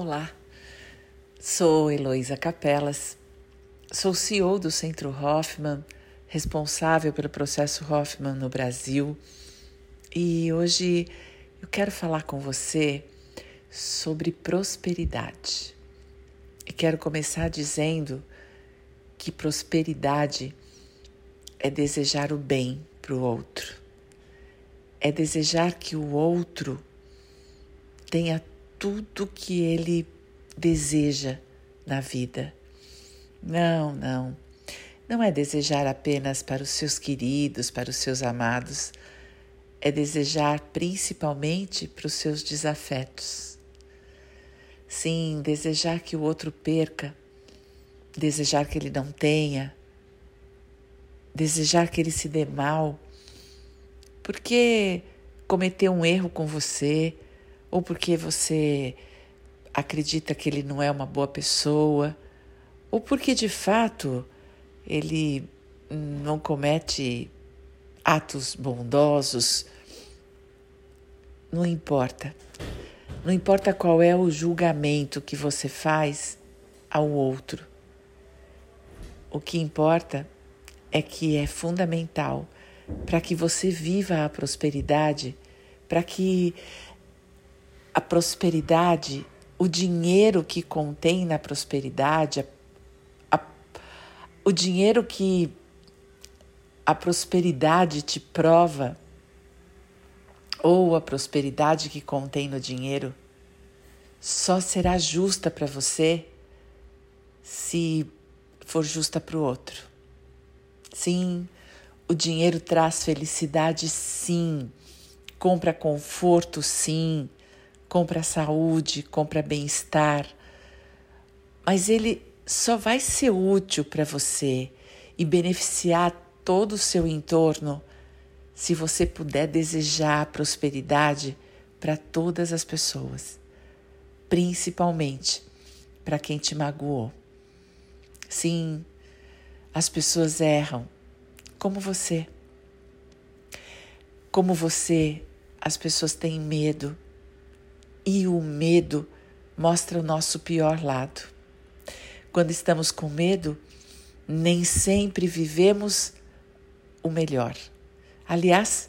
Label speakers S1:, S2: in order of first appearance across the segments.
S1: Olá, sou Heloísa Capelas, sou CEO do Centro Hoffman, responsável pelo processo Hoffman no Brasil e hoje eu quero falar com você sobre prosperidade. E quero começar dizendo que prosperidade é desejar o bem para o outro, é desejar que o outro tenha tudo que ele deseja na vida. Não, não. Não é desejar apenas para os seus queridos, para os seus amados. É desejar principalmente para os seus desafetos. Sim, desejar que o outro perca, desejar que ele não tenha, desejar que ele se dê mal, porque cometeu um erro com você ou porque você acredita que ele não é uma boa pessoa, ou porque de fato ele não comete atos bondosos, não importa. Não importa qual é o julgamento que você faz ao outro. O que importa é que é fundamental para que você viva a prosperidade, para que a prosperidade, o dinheiro que contém na prosperidade, a, a, o dinheiro que a prosperidade te prova, ou a prosperidade que contém no dinheiro, só será justa para você se for justa para o outro. Sim, o dinheiro traz felicidade, sim. Compra conforto, sim compra saúde, compra bem-estar, mas ele só vai ser útil para você e beneficiar todo o seu entorno se você puder desejar prosperidade para todas as pessoas, principalmente para quem te magoou. Sim, as pessoas erram, como você. Como você, as pessoas têm medo e o medo mostra o nosso pior lado. Quando estamos com medo, nem sempre vivemos o melhor. Aliás,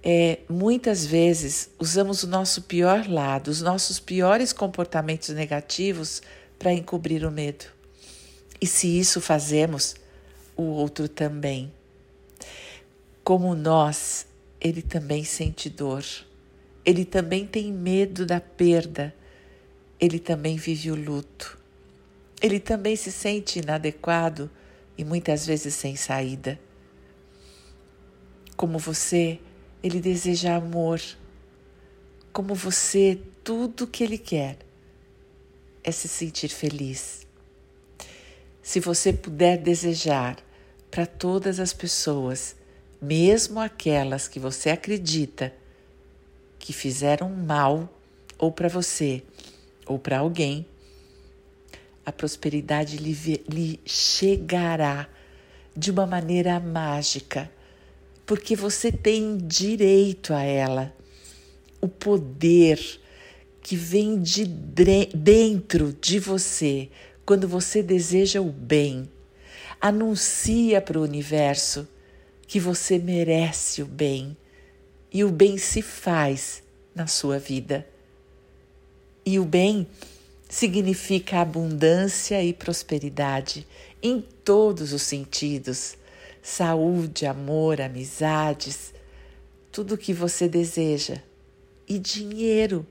S1: é, muitas vezes usamos o nosso pior lado, os nossos piores comportamentos negativos para encobrir o medo. E se isso fazemos, o outro também. Como nós, ele também sente dor ele também tem medo da perda, ele também vive o luto, ele também se sente inadequado e muitas vezes sem saída. Como você, ele deseja amor. Como você, tudo que ele quer é se sentir feliz. Se você puder desejar para todas as pessoas, mesmo aquelas que você acredita que fizeram mal ou para você ou para alguém, a prosperidade lhe, lhe chegará de uma maneira mágica, porque você tem direito a ela. O poder que vem de dentro de você quando você deseja o bem. Anuncia para o universo que você merece o bem e o bem se faz na sua vida. E o bem significa abundância e prosperidade em todos os sentidos saúde, amor, amizades, tudo o que você deseja. E dinheiro,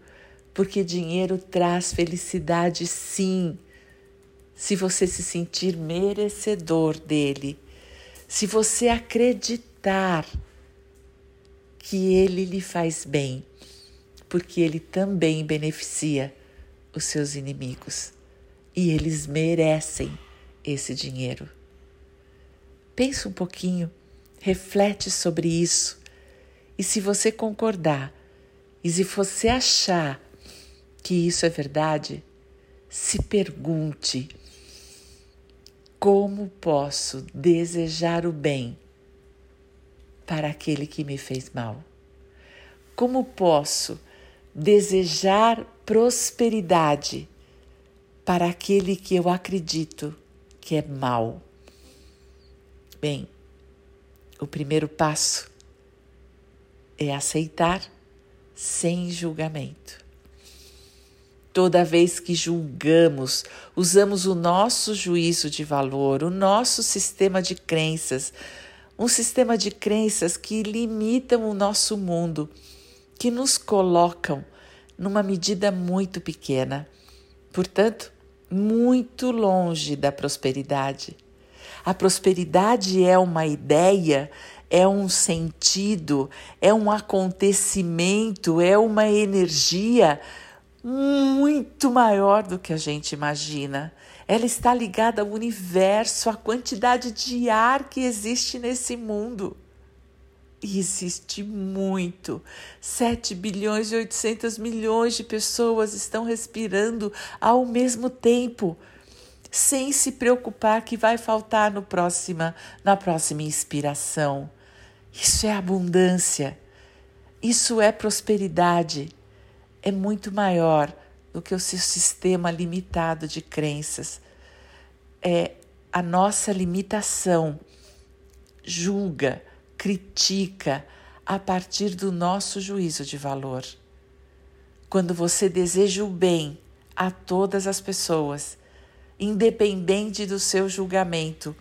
S1: porque dinheiro traz felicidade sim. Se você se sentir merecedor dele, se você acreditar que ele lhe faz bem, porque ele também beneficia os seus inimigos e eles merecem esse dinheiro. Pensa um pouquinho, reflete sobre isso e se você concordar e se você achar que isso é verdade, se pergunte: como posso desejar o bem para aquele que me fez mal? Como posso desejar prosperidade para aquele que eu acredito que é mal. Bem, o primeiro passo é aceitar sem julgamento. Toda vez que julgamos, usamos o nosso juízo de valor, o nosso sistema de crenças, um sistema de crenças que limitam o nosso mundo, que nos colocam numa medida muito pequena, portanto, muito longe da prosperidade. A prosperidade é uma ideia, é um sentido, é um acontecimento, é uma energia muito maior do que a gente imagina. Ela está ligada ao universo, à quantidade de ar que existe nesse mundo. E existe muito. 7 bilhões e 800 milhões de pessoas estão respirando ao mesmo tempo, sem se preocupar que vai faltar no próxima, na próxima inspiração. Isso é abundância. Isso é prosperidade é muito maior do que o seu sistema limitado de crenças. É a nossa limitação julga, critica a partir do nosso juízo de valor. Quando você deseja o bem a todas as pessoas, independente do seu julgamento,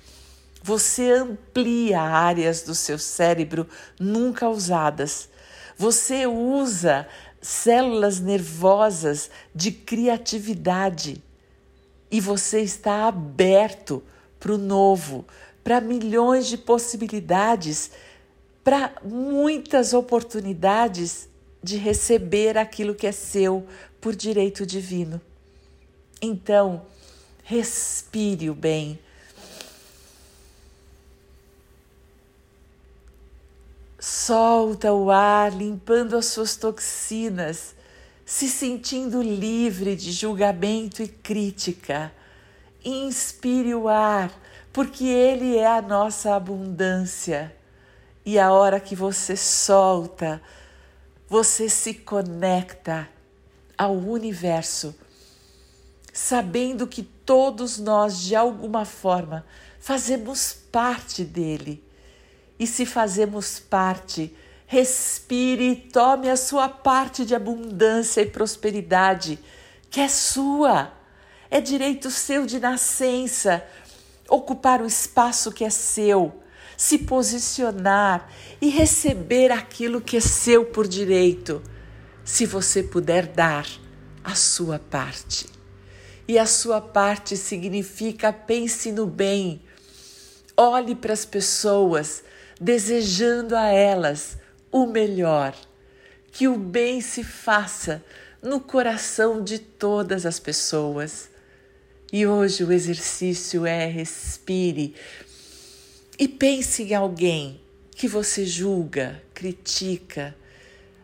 S1: você amplia áreas do seu cérebro nunca usadas. Você usa células nervosas de criatividade e você está aberto para o novo, para milhões de possibilidades, para muitas oportunidades de receber aquilo que é seu por direito divino. Então, respire o bem Solta o ar, limpando as suas toxinas, se sentindo livre de julgamento e crítica. Inspire o ar, porque ele é a nossa abundância. E a hora que você solta, você se conecta ao universo, sabendo que todos nós, de alguma forma, fazemos parte dele e se fazemos parte, respire e tome a sua parte de abundância e prosperidade, que é sua. É direito seu de nascença ocupar o espaço que é seu, se posicionar e receber aquilo que é seu por direito, se você puder dar a sua parte. E a sua parte significa pense no bem, olhe para as pessoas desejando a elas o melhor, que o bem se faça no coração de todas as pessoas. E hoje o exercício é respire e pense em alguém que você julga, critica,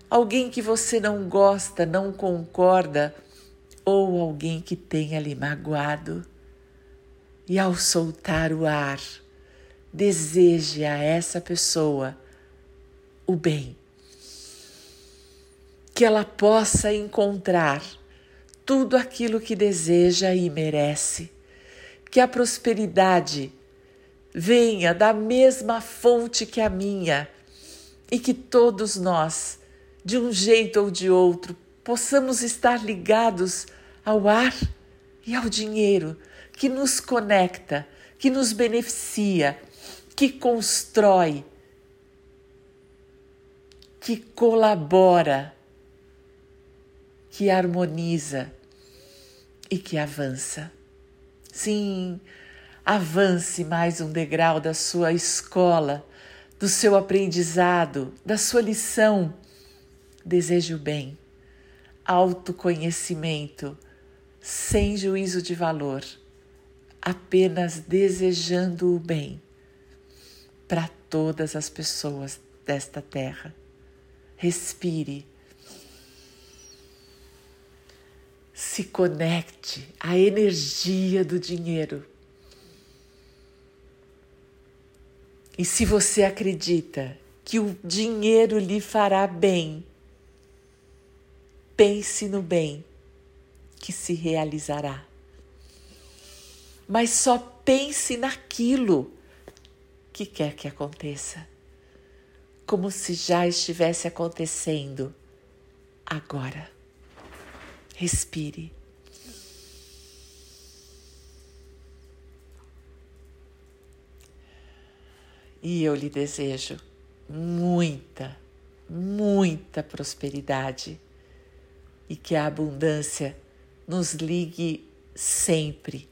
S1: alguém que você não gosta, não concorda, ou alguém que tenha lhe magoado. E ao soltar o ar, deseje a essa pessoa o bem. Que ela possa encontrar tudo aquilo que deseja e merece. Que a prosperidade venha da mesma fonte que a minha e que todos nós, de um jeito ou de outro, possamos estar ligados ao ar e ao dinheiro que nos conecta, que nos beneficia que constrói, que colabora, que harmoniza e que avança. Sim, avance mais um degrau da sua escola, do seu aprendizado, da sua lição. Desejo bem, autoconhecimento, sem juízo de valor, apenas desejando o bem para todas as pessoas desta terra. Respire. Se conecte à energia do dinheiro. E se você acredita que o dinheiro lhe fará bem, pense no bem que se realizará. mas só pense naquilo que quer que aconteça, como se já estivesse acontecendo agora. Respire. E eu lhe desejo muita, muita prosperidade e que a abundância nos ligue sempre